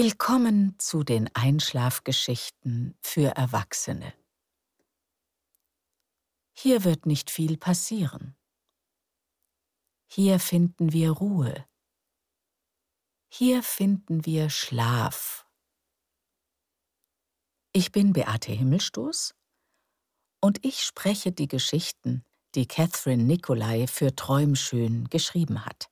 Willkommen zu den Einschlafgeschichten für Erwachsene. Hier wird nicht viel passieren. Hier finden wir Ruhe. Hier finden wir Schlaf. Ich bin Beate Himmelstoß und ich spreche die Geschichten, die Catherine Nicolai für Träumschön geschrieben hat.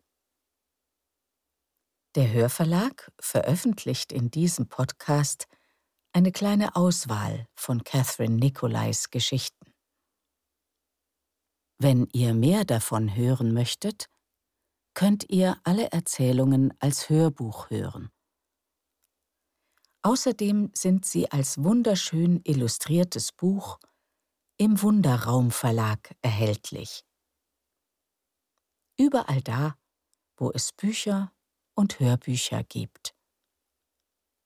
Der Hörverlag veröffentlicht in diesem Podcast eine kleine Auswahl von Catherine Nicolais Geschichten. Wenn ihr mehr davon hören möchtet, könnt ihr alle Erzählungen als Hörbuch hören. Außerdem sind sie als wunderschön illustriertes Buch im Wunderraum Verlag erhältlich. Überall da, wo es Bücher und Hörbücher gibt.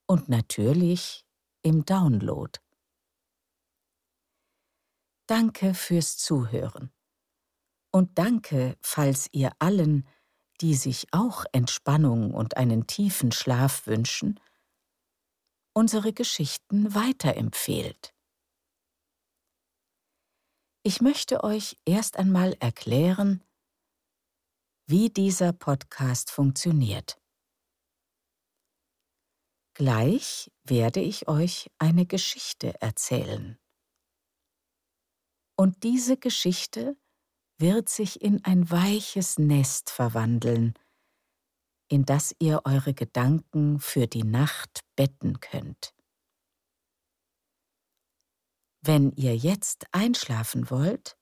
Und natürlich im Download. Danke fürs Zuhören. Und danke, falls ihr allen, die sich auch Entspannung und einen tiefen Schlaf wünschen, unsere Geschichten weiterempfehlt. Ich möchte euch erst einmal erklären, wie dieser Podcast funktioniert. Gleich werde ich euch eine Geschichte erzählen. Und diese Geschichte wird sich in ein weiches Nest verwandeln, in das ihr eure Gedanken für die Nacht betten könnt. Wenn ihr jetzt einschlafen wollt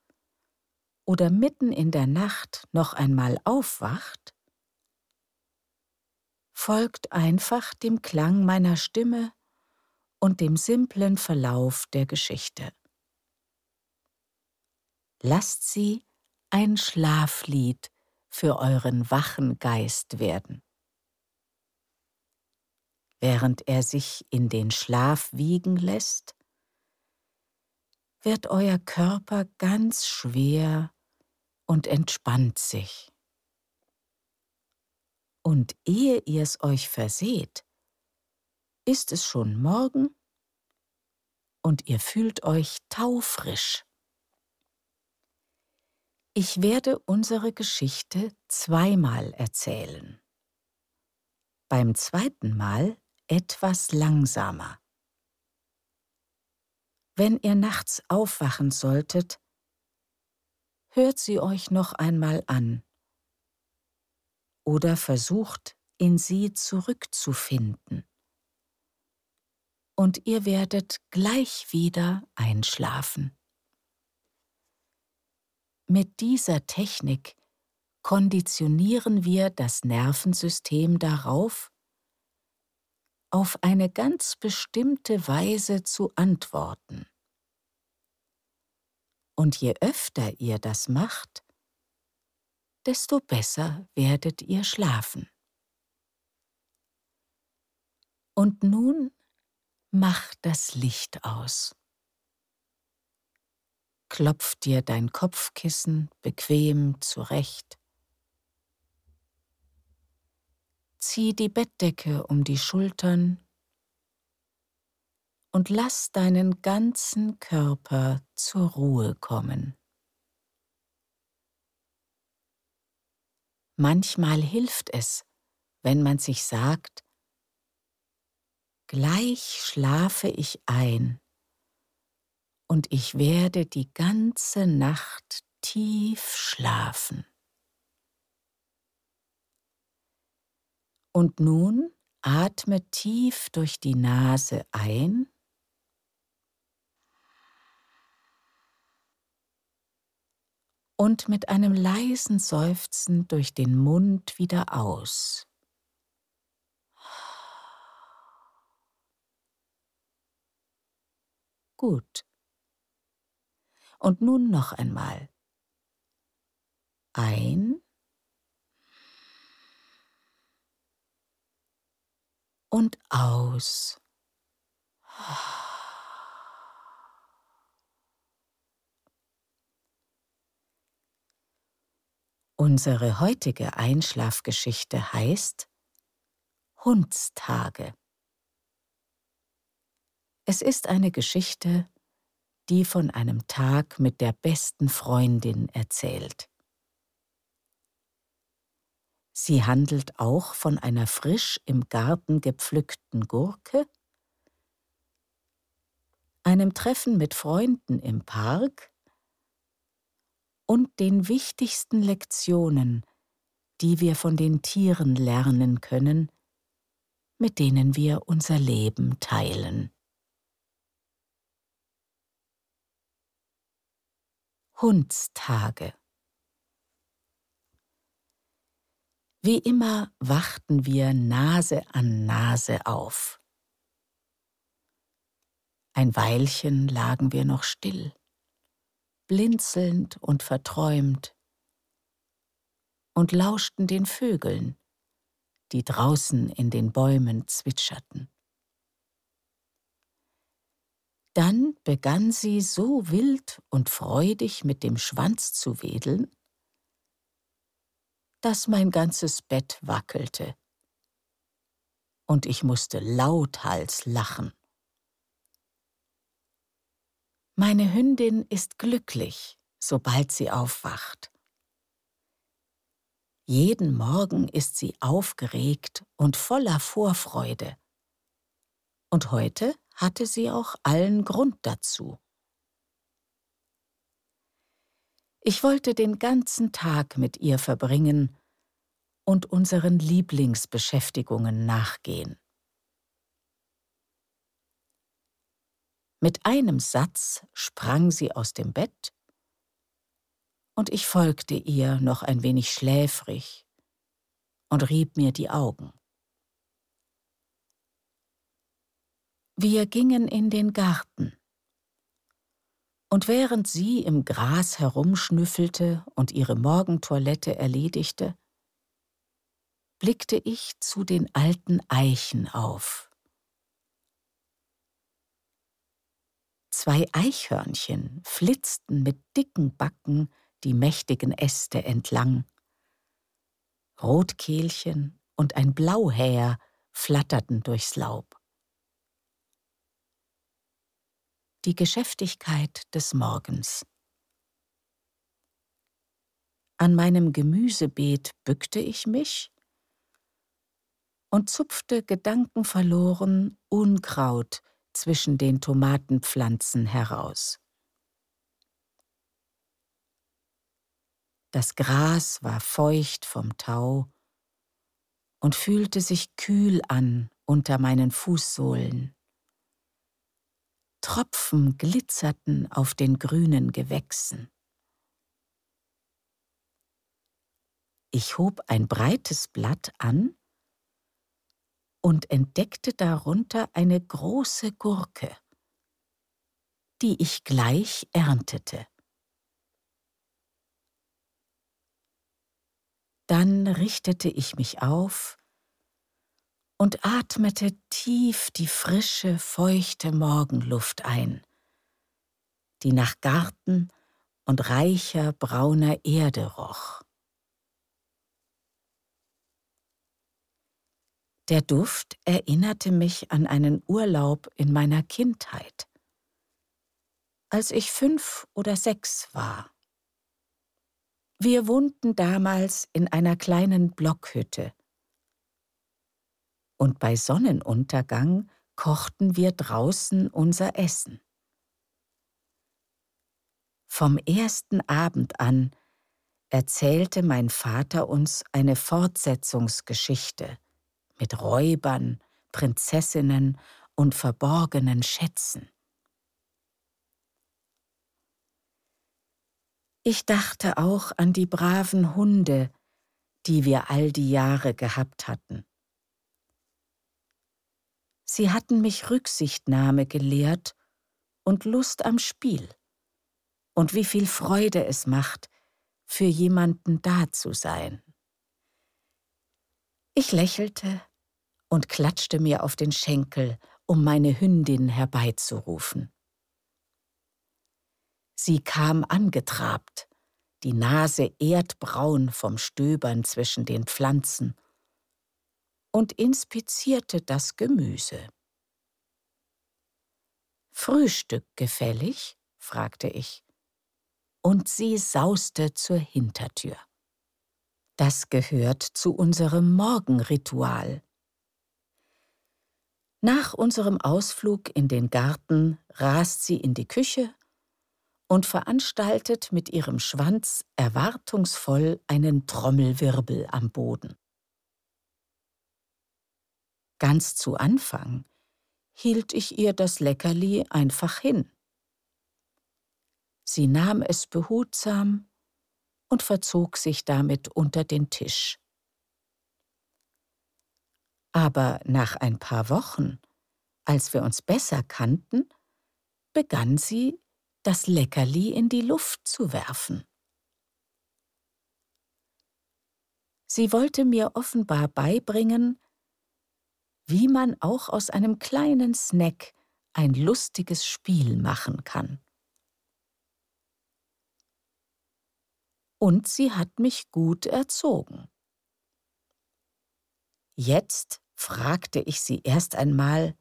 oder mitten in der Nacht noch einmal aufwacht, folgt einfach dem Klang meiner Stimme und dem simplen Verlauf der Geschichte. Lasst sie ein Schlaflied für euren wachen Geist werden. Während er sich in den Schlaf wiegen lässt, wird euer Körper ganz schwer und entspannt sich. Und ehe ihr es euch verseht, ist es schon morgen und ihr fühlt euch taufrisch. Ich werde unsere Geschichte zweimal erzählen. Beim zweiten Mal etwas langsamer. Wenn ihr nachts aufwachen solltet, hört sie euch noch einmal an oder versucht, in sie zurückzufinden. Und ihr werdet gleich wieder einschlafen. Mit dieser Technik konditionieren wir das Nervensystem darauf, auf eine ganz bestimmte Weise zu antworten. Und je öfter ihr das macht, desto besser werdet ihr schlafen. Und nun mach das Licht aus klopf dir dein Kopfkissen bequem zurecht. Zieh die Bettdecke um die Schultern und lass deinen ganzen Körper zur Ruhe kommen. Manchmal hilft es, wenn man sich sagt, gleich schlafe ich ein und ich werde die ganze Nacht tief schlafen. Und nun atme tief durch die Nase ein und mit einem leisen Seufzen durch den Mund wieder aus. Gut. Und nun noch einmal. Ein und aus. Unsere heutige Einschlafgeschichte heißt Hundstage. Es ist eine Geschichte, die von einem Tag mit der besten Freundin erzählt. Sie handelt auch von einer frisch im Garten gepflückten Gurke, einem Treffen mit Freunden im Park und den wichtigsten Lektionen, die wir von den Tieren lernen können, mit denen wir unser Leben teilen. Hundstage Wie immer wachten wir Nase an Nase auf. Ein Weilchen lagen wir noch still, blinzelnd und verträumt, und lauschten den Vögeln, die draußen in den Bäumen zwitscherten. Dann begann sie so wild und freudig mit dem Schwanz zu wedeln, dass mein ganzes Bett wackelte, und ich musste lauthals lachen. Meine Hündin ist glücklich, sobald sie aufwacht. Jeden Morgen ist sie aufgeregt und voller Vorfreude. Und heute hatte sie auch allen Grund dazu. Ich wollte den ganzen Tag mit ihr verbringen und unseren Lieblingsbeschäftigungen nachgehen. Mit einem Satz sprang sie aus dem Bett, und ich folgte ihr noch ein wenig schläfrig und rieb mir die Augen. Wir gingen in den Garten, und während sie im Gras herumschnüffelte und ihre Morgentoilette erledigte, blickte ich zu den alten Eichen auf. Zwei Eichhörnchen flitzten mit dicken Backen die mächtigen Äste entlang. Rotkehlchen und ein Blauhäher flatterten durchs Laub. Die Geschäftigkeit des Morgens. An meinem Gemüsebeet bückte ich mich und zupfte gedankenverloren Unkraut zwischen den Tomatenpflanzen heraus. Das Gras war feucht vom Tau und fühlte sich kühl an unter meinen Fußsohlen. Tropfen glitzerten auf den grünen Gewächsen. Ich hob ein breites Blatt an und entdeckte darunter eine große Gurke, die ich gleich erntete. Dann richtete ich mich auf und atmete tief die frische, feuchte Morgenluft ein, die nach Garten und reicher brauner Erde roch. Der Duft erinnerte mich an einen Urlaub in meiner Kindheit, als ich fünf oder sechs war. Wir wohnten damals in einer kleinen Blockhütte. Und bei Sonnenuntergang kochten wir draußen unser Essen. Vom ersten Abend an erzählte mein Vater uns eine Fortsetzungsgeschichte mit Räubern, Prinzessinnen und verborgenen Schätzen. Ich dachte auch an die braven Hunde, die wir all die Jahre gehabt hatten. Sie hatten mich Rücksichtnahme gelehrt und Lust am Spiel und wie viel Freude es macht, für jemanden da zu sein. Ich lächelte und klatschte mir auf den Schenkel, um meine Hündin herbeizurufen. Sie kam angetrabt, die Nase erdbraun vom Stöbern zwischen den Pflanzen, und inspizierte das Gemüse. Frühstück gefällig? fragte ich. Und sie sauste zur Hintertür. Das gehört zu unserem Morgenritual. Nach unserem Ausflug in den Garten rast sie in die Küche und veranstaltet mit ihrem Schwanz erwartungsvoll einen Trommelwirbel am Boden. Ganz zu Anfang hielt ich ihr das Leckerli einfach hin. Sie nahm es behutsam und verzog sich damit unter den Tisch. Aber nach ein paar Wochen, als wir uns besser kannten, begann sie, das Leckerli in die Luft zu werfen. Sie wollte mir offenbar beibringen, wie man auch aus einem kleinen Snack ein lustiges Spiel machen kann. Und sie hat mich gut erzogen. Jetzt fragte ich sie erst einmal,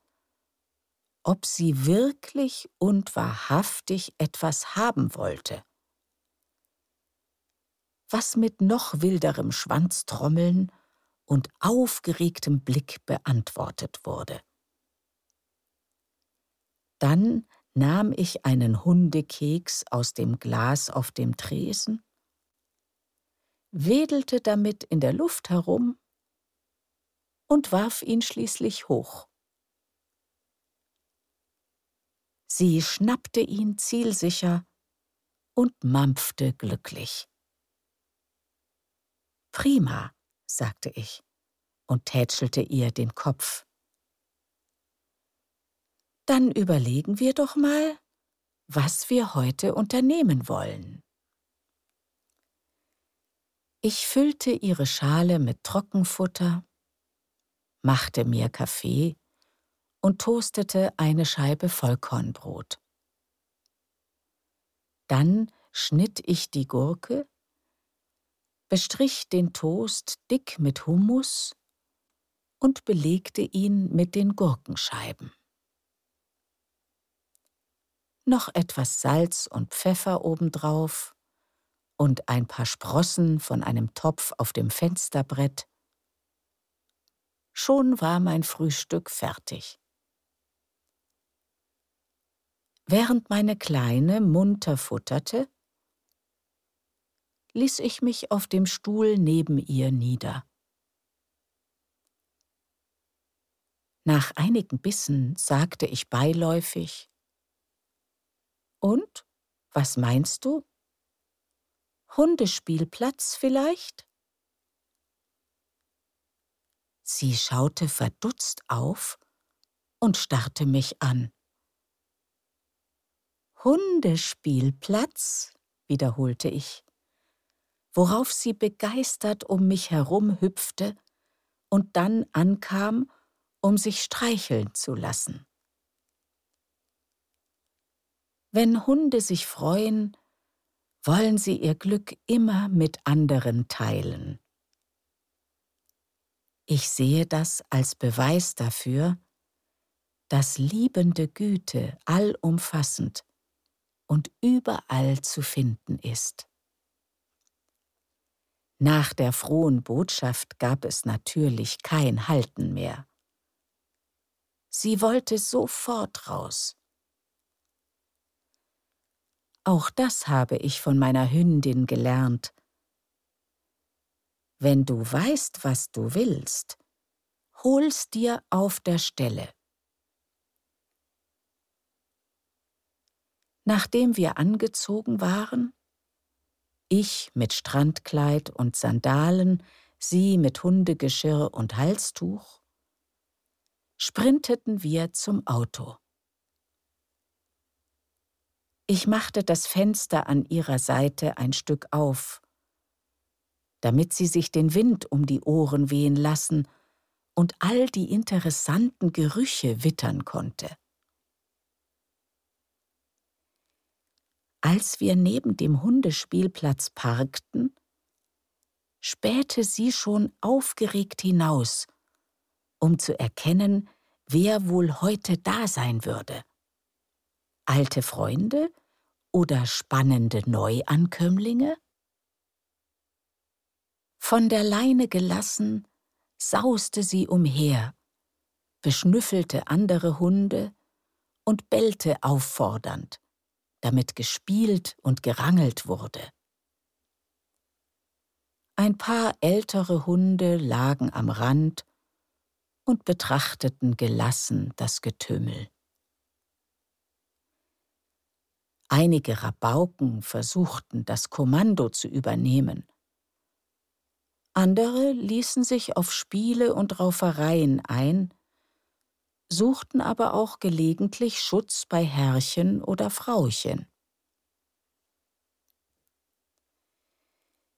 ob sie wirklich und wahrhaftig etwas haben wollte. Was mit noch wilderem Schwanztrommeln und aufgeregtem Blick beantwortet wurde. Dann nahm ich einen Hundekeks aus dem Glas auf dem Tresen, wedelte damit in der Luft herum und warf ihn schließlich hoch. Sie schnappte ihn zielsicher und mampfte glücklich. Prima, sagte ich und tätschelte ihr den Kopf. Dann überlegen wir doch mal, was wir heute unternehmen wollen. Ich füllte ihre Schale mit Trockenfutter, machte mir Kaffee und toastete eine Scheibe Vollkornbrot. Dann schnitt ich die Gurke, bestrich den Toast dick mit Hummus und belegte ihn mit den Gurkenscheiben. Noch etwas Salz und Pfeffer obendrauf und ein paar Sprossen von einem Topf auf dem Fensterbrett. Schon war mein Frühstück fertig. Während meine Kleine munter futterte, ließ ich mich auf dem Stuhl neben ihr nieder. Nach einigen Bissen sagte ich beiläufig Und, was meinst du? Hundespielplatz vielleicht? Sie schaute verdutzt auf und starrte mich an. Hundespielplatz, wiederholte ich, worauf sie begeistert um mich herum hüpfte und dann ankam, um sich streicheln zu lassen. Wenn Hunde sich freuen, wollen sie ihr Glück immer mit anderen teilen. Ich sehe das als Beweis dafür, dass liebende Güte allumfassend und überall zu finden ist. Nach der frohen Botschaft gab es natürlich kein Halten mehr. Sie wollte sofort raus. Auch das habe ich von meiner Hündin gelernt. Wenn du weißt, was du willst, hol's dir auf der Stelle. Nachdem wir angezogen waren, ich mit Strandkleid und Sandalen, sie mit Hundegeschirr und Halstuch, sprinteten wir zum Auto. Ich machte das Fenster an ihrer Seite ein Stück auf, damit sie sich den Wind um die Ohren wehen lassen und all die interessanten Gerüche wittern konnte. Als wir neben dem Hundespielplatz parkten, spähte sie schon aufgeregt hinaus, um zu erkennen, wer wohl heute da sein würde. Alte Freunde oder spannende Neuankömmlinge? Von der Leine gelassen, sauste sie umher, beschnüffelte andere Hunde und bellte auffordernd, damit gespielt und gerangelt wurde. Ein paar ältere Hunde lagen am Rand und betrachteten gelassen das Getümmel. Einige Rabauken versuchten, das Kommando zu übernehmen. Andere ließen sich auf Spiele und Raufereien ein, suchten aber auch gelegentlich Schutz bei Herrchen oder Frauchen.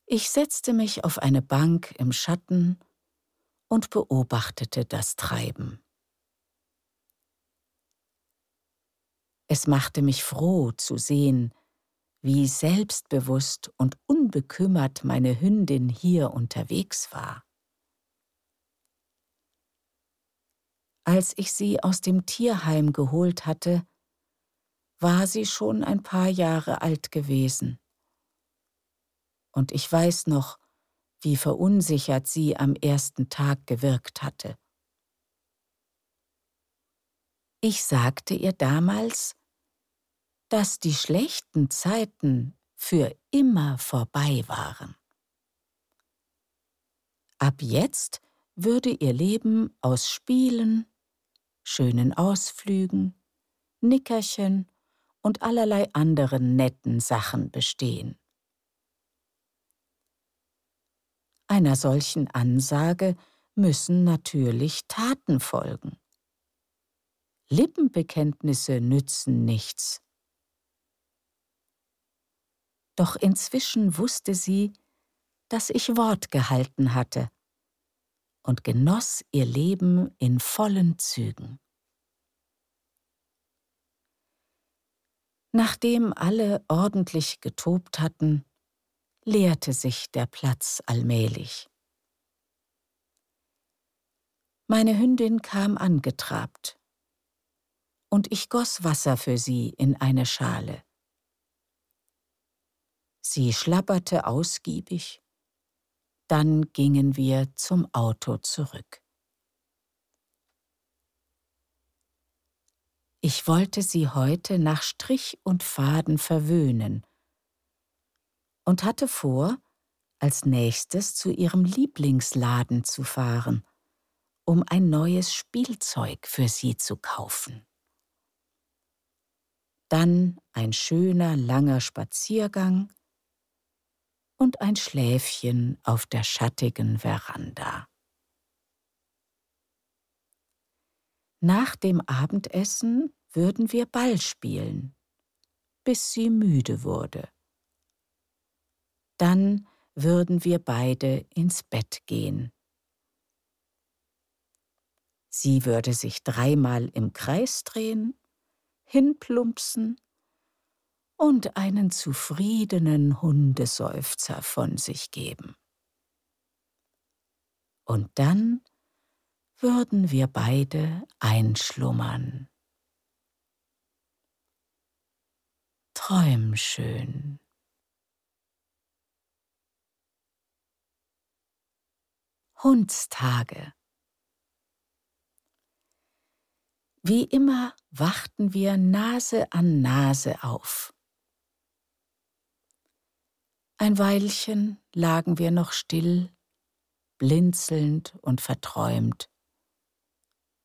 Ich setzte mich auf eine Bank im Schatten und beobachtete das Treiben. Es machte mich froh zu sehen, wie selbstbewusst und unbekümmert meine Hündin hier unterwegs war. Als ich sie aus dem Tierheim geholt hatte, war sie schon ein paar Jahre alt gewesen. Und ich weiß noch, wie verunsichert sie am ersten Tag gewirkt hatte. Ich sagte ihr damals, dass die schlechten Zeiten für immer vorbei waren. Ab jetzt würde ihr Leben aus Spielen, schönen Ausflügen, Nickerchen und allerlei anderen netten Sachen bestehen. Einer solchen Ansage müssen natürlich Taten folgen. Lippenbekenntnisse nützen nichts. Doch inzwischen wusste sie, dass ich Wort gehalten hatte und genoss ihr Leben in vollen Zügen. Nachdem alle ordentlich getobt hatten, leerte sich der Platz allmählich. Meine Hündin kam angetrabt, und ich goss Wasser für sie in eine Schale. Sie schlabberte ausgiebig, dann gingen wir zum Auto zurück. Ich wollte sie heute nach Strich und Faden verwöhnen und hatte vor, als nächstes zu ihrem Lieblingsladen zu fahren, um ein neues Spielzeug für sie zu kaufen. Dann ein schöner langer Spaziergang und ein Schläfchen auf der schattigen Veranda. Nach dem Abendessen würden wir Ball spielen, bis sie müde wurde dann würden wir beide ins Bett gehen. Sie würde sich dreimal im Kreis drehen, hinplumpsen und einen zufriedenen Hundeseufzer von sich geben. Und dann würden wir beide einschlummern. Träum schön. Hundstage. Wie immer wachten wir Nase an Nase auf. Ein Weilchen lagen wir noch still, blinzelnd und verträumt,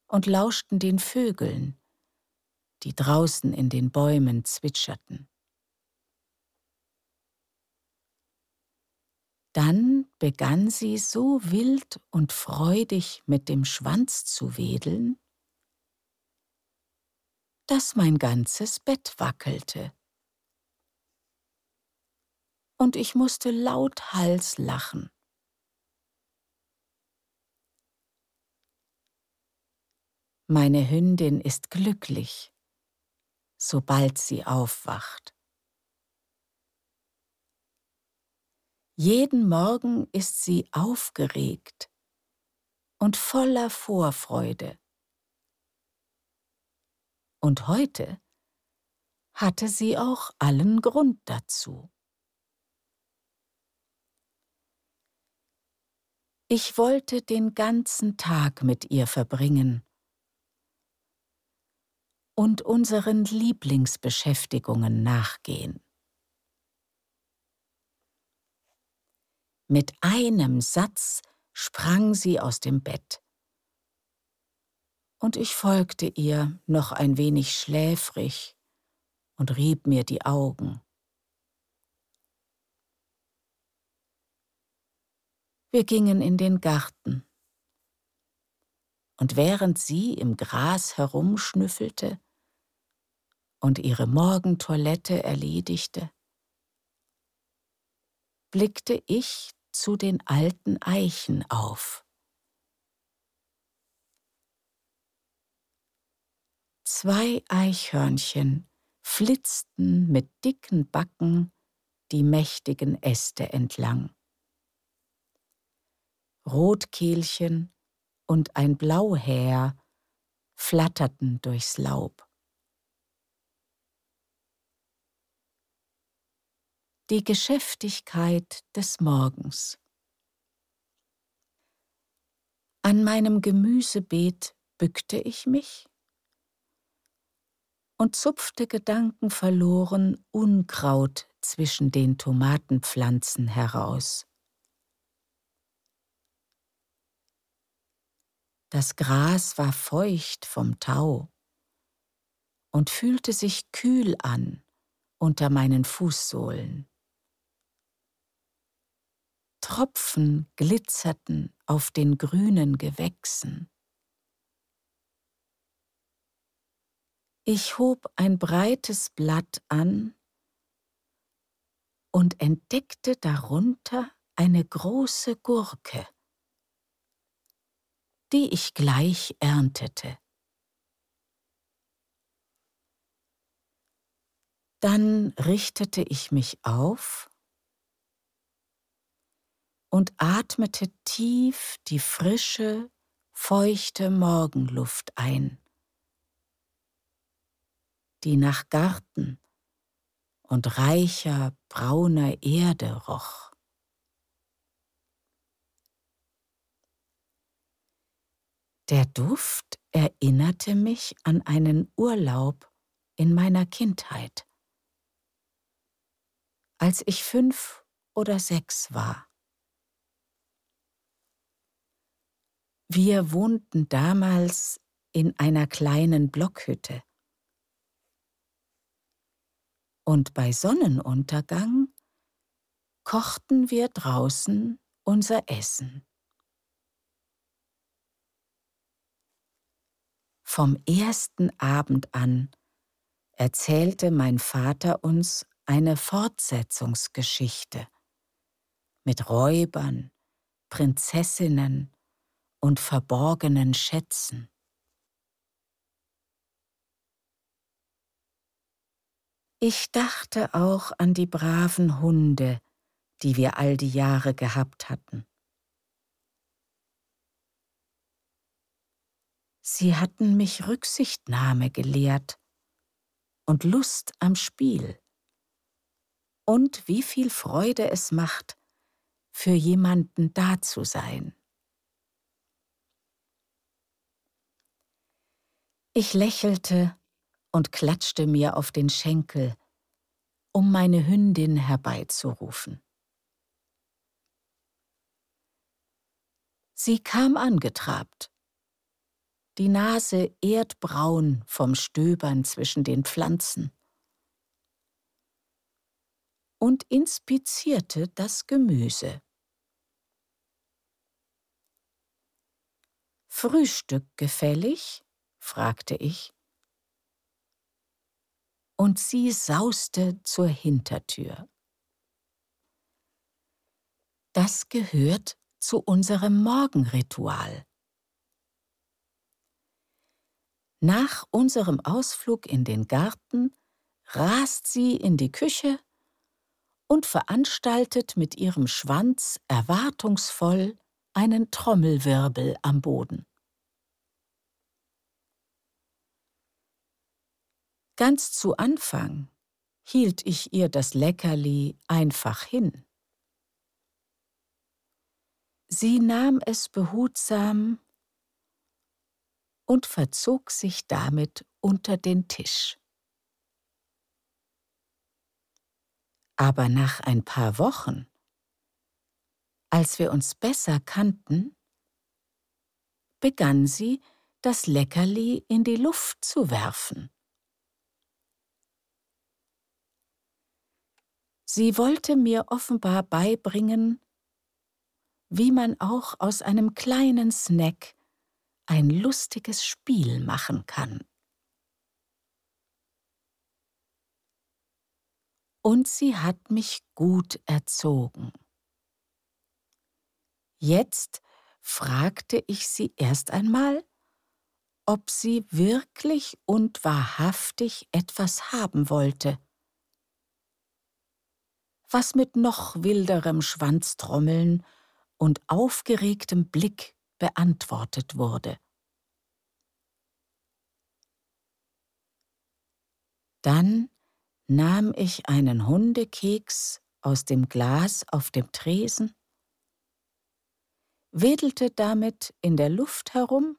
und lauschten den Vögeln, die draußen in den Bäumen zwitscherten. Dann begann sie so wild und freudig mit dem Schwanz zu wedeln, dass mein ganzes Bett wackelte. Und ich musste lauthals lachen. Meine Hündin ist glücklich, sobald sie aufwacht. Jeden Morgen ist sie aufgeregt und voller Vorfreude. Und heute hatte sie auch allen Grund dazu. Ich wollte den ganzen Tag mit ihr verbringen und unseren Lieblingsbeschäftigungen nachgehen. Mit einem Satz sprang sie aus dem Bett. Und ich folgte ihr noch ein wenig schläfrig und rieb mir die Augen. Wir gingen in den Garten. Und während sie im Gras herumschnüffelte und ihre Morgentoilette erledigte, blickte ich zu den alten Eichen auf. Zwei Eichhörnchen flitzten mit dicken Backen die mächtigen Äste entlang. Rotkehlchen und ein Blauhäher flatterten durchs Laub. Die Geschäftigkeit des Morgens. An meinem Gemüsebeet bückte ich mich und zupfte gedankenverloren Unkraut zwischen den Tomatenpflanzen heraus. Das Gras war feucht vom Tau und fühlte sich kühl an unter meinen Fußsohlen. Tropfen glitzerten auf den grünen Gewächsen. Ich hob ein breites Blatt an und entdeckte darunter eine große Gurke, die ich gleich erntete. Dann richtete ich mich auf und atmete tief die frische, feuchte Morgenluft ein die nach Garten und reicher brauner Erde roch. Der Duft erinnerte mich an einen Urlaub in meiner Kindheit, als ich fünf oder sechs war. Wir wohnten damals in einer kleinen Blockhütte und bei Sonnenuntergang kochten wir draußen unser Essen. Vom ersten Abend an erzählte mein Vater uns eine Fortsetzungsgeschichte mit Räubern, Prinzessinnen und verborgenen Schätzen. Ich dachte auch an die braven Hunde, die wir all die Jahre gehabt hatten. Sie hatten mich Rücksichtnahme gelehrt und Lust am Spiel. Und wie viel Freude es macht, für jemanden da zu sein. Ich lächelte und klatschte mir auf den Schenkel, um meine Hündin herbeizurufen. Sie kam angetrabt, die Nase erdbraun vom Stöbern zwischen den Pflanzen und inspizierte das Gemüse. Frühstück gefällig? fragte ich und sie sauste zur Hintertür. Das gehört zu unserem Morgenritual. Nach unserem Ausflug in den Garten rast sie in die Küche und veranstaltet mit ihrem Schwanz erwartungsvoll einen Trommelwirbel am Boden. Ganz zu Anfang hielt ich ihr das Leckerli einfach hin. Sie nahm es behutsam und verzog sich damit unter den Tisch. Aber nach ein paar Wochen, als wir uns besser kannten, begann sie, das Leckerli in die Luft zu werfen. Sie wollte mir offenbar beibringen, wie man auch aus einem kleinen Snack ein lustiges Spiel machen kann. Und sie hat mich gut erzogen. Jetzt fragte ich sie erst einmal, ob sie wirklich und wahrhaftig etwas haben wollte, was mit noch wilderem Schwanztrommeln und aufgeregtem Blick beantwortet wurde. Dann nahm ich einen Hundekeks aus dem Glas auf dem Tresen, wedelte damit in der Luft herum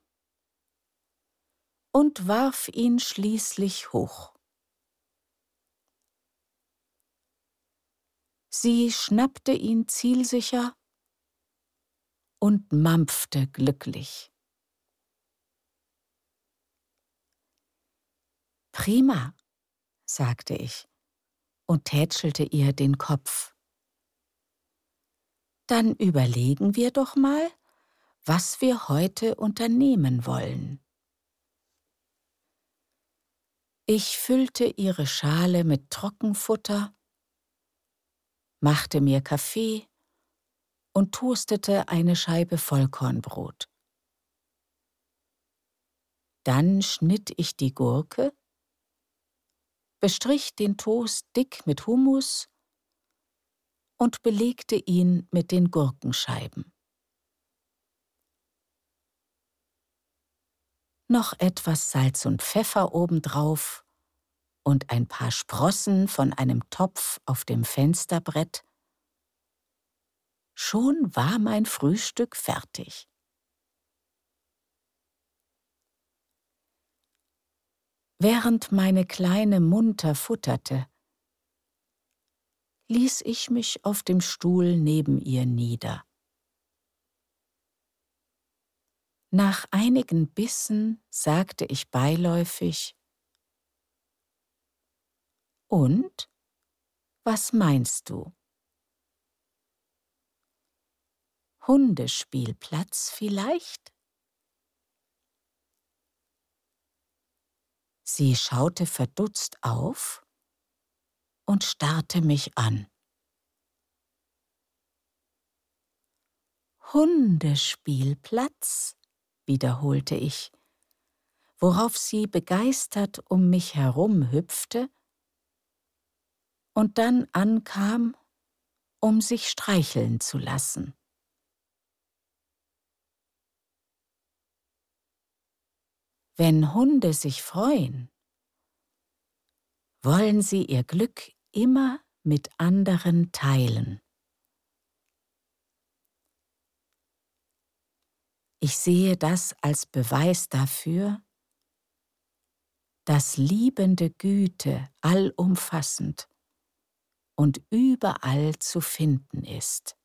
und warf ihn schließlich hoch. Sie schnappte ihn zielsicher und mampfte glücklich. Prima, sagte ich und tätschelte ihr den Kopf. Dann überlegen wir doch mal, was wir heute unternehmen wollen. Ich füllte ihre Schale mit Trockenfutter, machte mir Kaffee und toastete eine Scheibe Vollkornbrot. Dann schnitt ich die Gurke, bestrich den Toast dick mit Hummus und belegte ihn mit den Gurkenscheiben. Noch etwas Salz und Pfeffer obendrauf und ein paar Sprossen von einem Topf auf dem Fensterbrett Schon war mein Frühstück fertig. Während meine Kleine munter futterte, ließ ich mich auf dem Stuhl neben ihr nieder. Nach einigen Bissen sagte ich beiläufig Und? Was meinst du? Hundespielplatz vielleicht? Sie schaute verdutzt auf und starrte mich an. Hundespielplatz, wiederholte ich, worauf sie begeistert um mich herum hüpfte und dann ankam, um sich streicheln zu lassen. Wenn Hunde sich freuen, wollen sie ihr Glück immer mit anderen teilen. Ich sehe das als Beweis dafür, dass liebende Güte allumfassend und überall zu finden ist.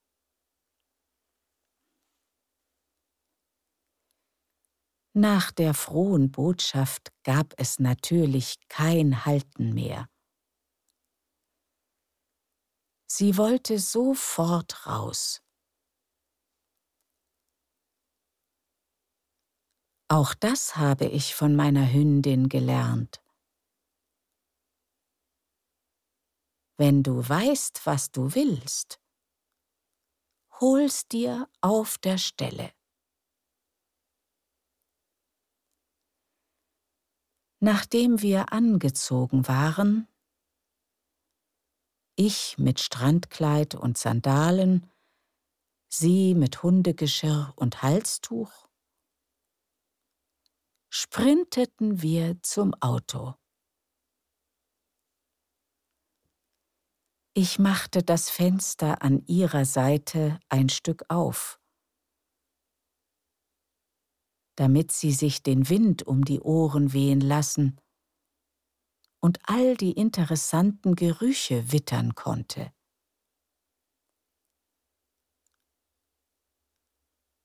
Nach der frohen Botschaft gab es natürlich kein Halten mehr. Sie wollte sofort raus. Auch das habe ich von meiner Hündin gelernt. Wenn du weißt, was du willst, hol's dir auf der Stelle. nachdem wir angezogen waren, ich mit Strandkleid und Sandalen, sie mit Hundegeschirr und Halstuch, sprinteten wir zum Auto. Ich machte das Fenster an ihrer Seite ein Stück auf damit sie sich den Wind um die Ohren wehen lassen und all die interessanten Gerüche wittern konnte.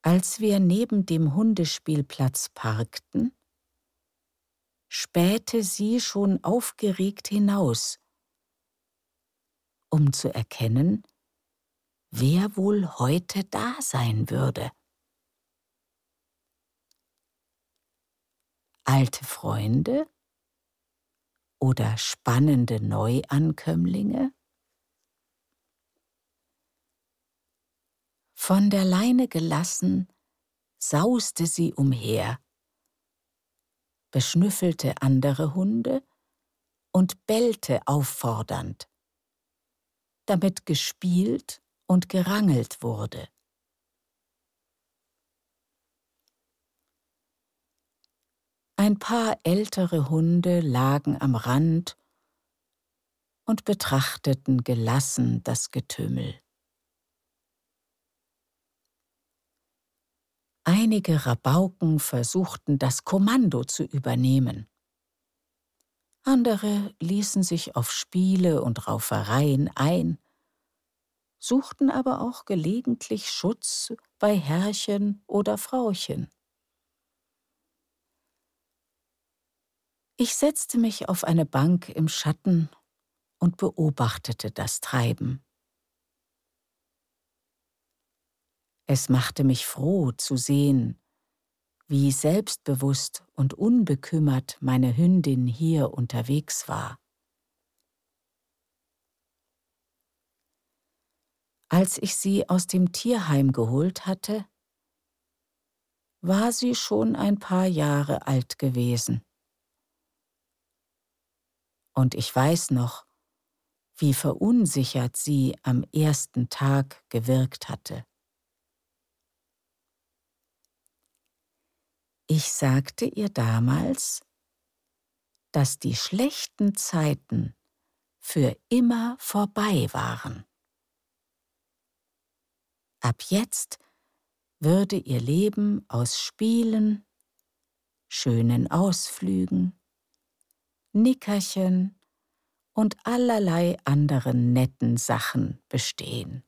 Als wir neben dem Hundespielplatz parkten, spähte sie schon aufgeregt hinaus, um zu erkennen, wer wohl heute da sein würde. Alte Freunde oder spannende Neuankömmlinge? Von der Leine gelassen, sauste sie umher, beschnüffelte andere Hunde und bellte auffordernd, damit gespielt und gerangelt wurde. Ein paar ältere Hunde lagen am Rand und betrachteten gelassen das Getümmel. Einige Rabauken versuchten das Kommando zu übernehmen. Andere ließen sich auf Spiele und Raufereien ein, suchten aber auch gelegentlich Schutz bei Herrchen oder Frauchen. Ich setzte mich auf eine Bank im Schatten und beobachtete das Treiben. Es machte mich froh zu sehen, wie selbstbewusst und unbekümmert meine Hündin hier unterwegs war. Als ich sie aus dem Tierheim geholt hatte, war sie schon ein paar Jahre alt gewesen. Und ich weiß noch, wie verunsichert sie am ersten Tag gewirkt hatte. Ich sagte ihr damals, dass die schlechten Zeiten für immer vorbei waren. Ab jetzt würde ihr Leben aus Spielen, schönen Ausflügen, Nickerchen und allerlei anderen netten Sachen bestehen.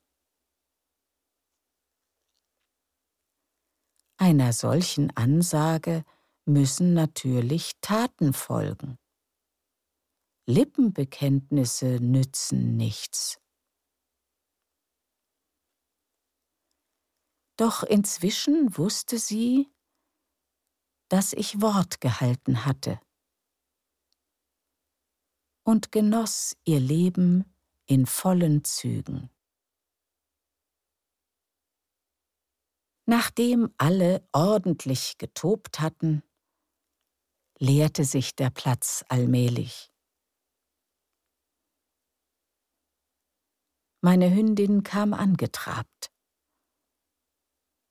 Einer solchen Ansage müssen natürlich Taten folgen. Lippenbekenntnisse nützen nichts. Doch inzwischen wusste sie, dass ich Wort gehalten hatte und genoss ihr Leben in vollen Zügen. Nachdem alle ordentlich getobt hatten, leerte sich der Platz allmählich. Meine Hündin kam angetrabt,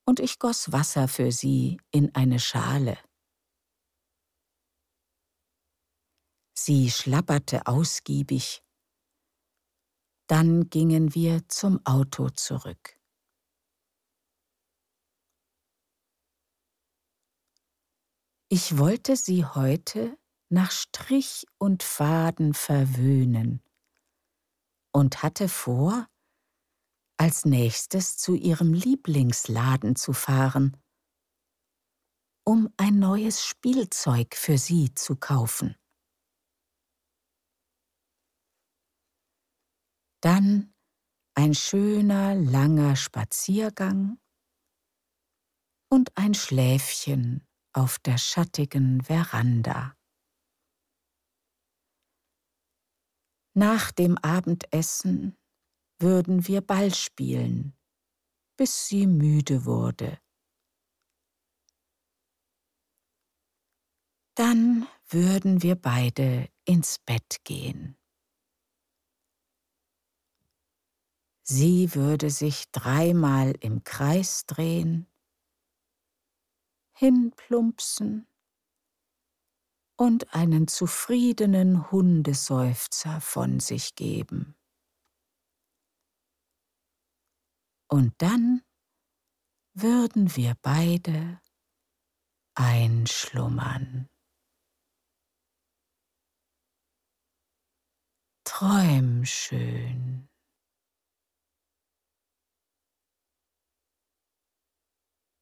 und ich goss Wasser für sie in eine Schale. Sie schlapperte ausgiebig. Dann gingen wir zum Auto zurück. Ich wollte sie heute nach Strich und Faden verwöhnen und hatte vor, als nächstes zu ihrem Lieblingsladen zu fahren, um ein neues Spielzeug für sie zu kaufen. Dann ein schöner, langer Spaziergang und ein Schläfchen auf der schattigen Veranda. Nach dem Abendessen würden wir Ball spielen, bis sie müde wurde. Dann würden wir beide ins Bett gehen. Sie würde sich dreimal im Kreis drehen, hinplumpsen und einen zufriedenen Hundeseufzer von sich geben. Und dann würden wir beide einschlummern. Träum schön.